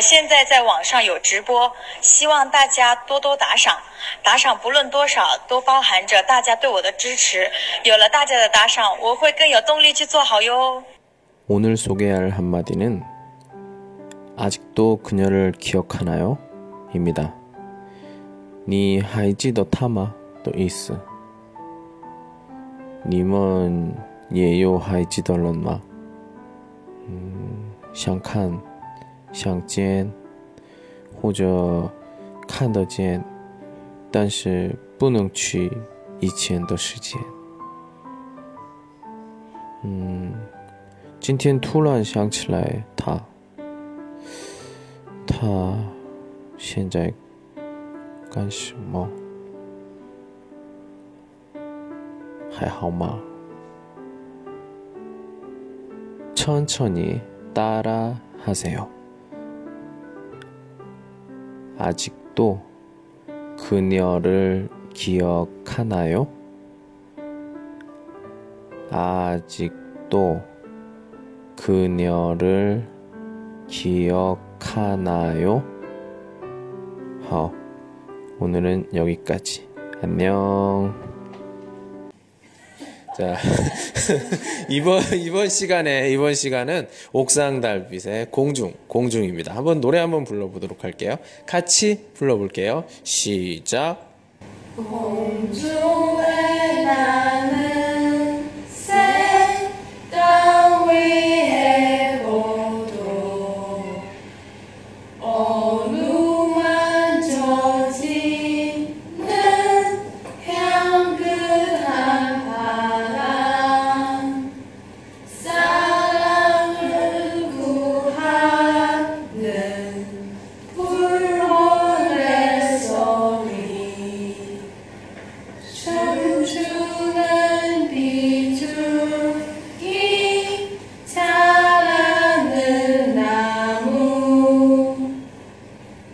现在在网上有直播，希望大家多多打赏，打赏不论多少，都包含着大家对我的支持。有了大家的打赏，我会更有动力去做好哟。 오늘 소개할 한마디는 아직도 그녀를 기억하나요? 입니다. 니 하이지도 타마 또 있어. 님은 예요 하이지덜런마. 음, 想看 想见或者看得见但是不能去以前的时间嗯今天突然想起来他他现在干什么还好吗천천히따라하세요 아직도 그녀를 기억하나요? 아직도 그녀를 기억하나요? 好, 오늘은 여기까지. 안녕. 자, 이번 이번 시간에 이번 시간은 옥상 달빛의 공중 공중입니다. 한번 노래 한번 불러보도록 할게요. 같이 불러볼게요. 시작. 공중에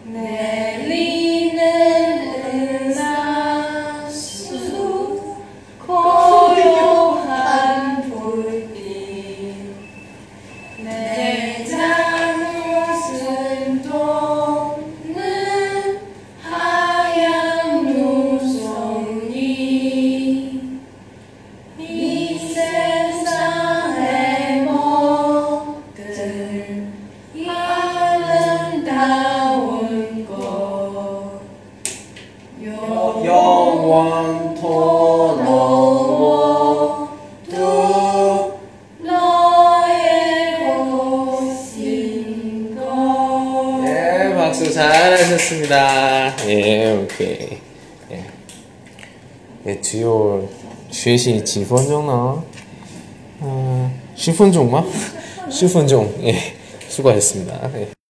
내 영원토록 모두 너의 곳인 것 네, 박수 잘하셨습니다. 예, 오케이. 예. 예, 只有学习几分钟呢? 어, 10分钟吗? 10分钟. 예, 수고하셨습니다. 예.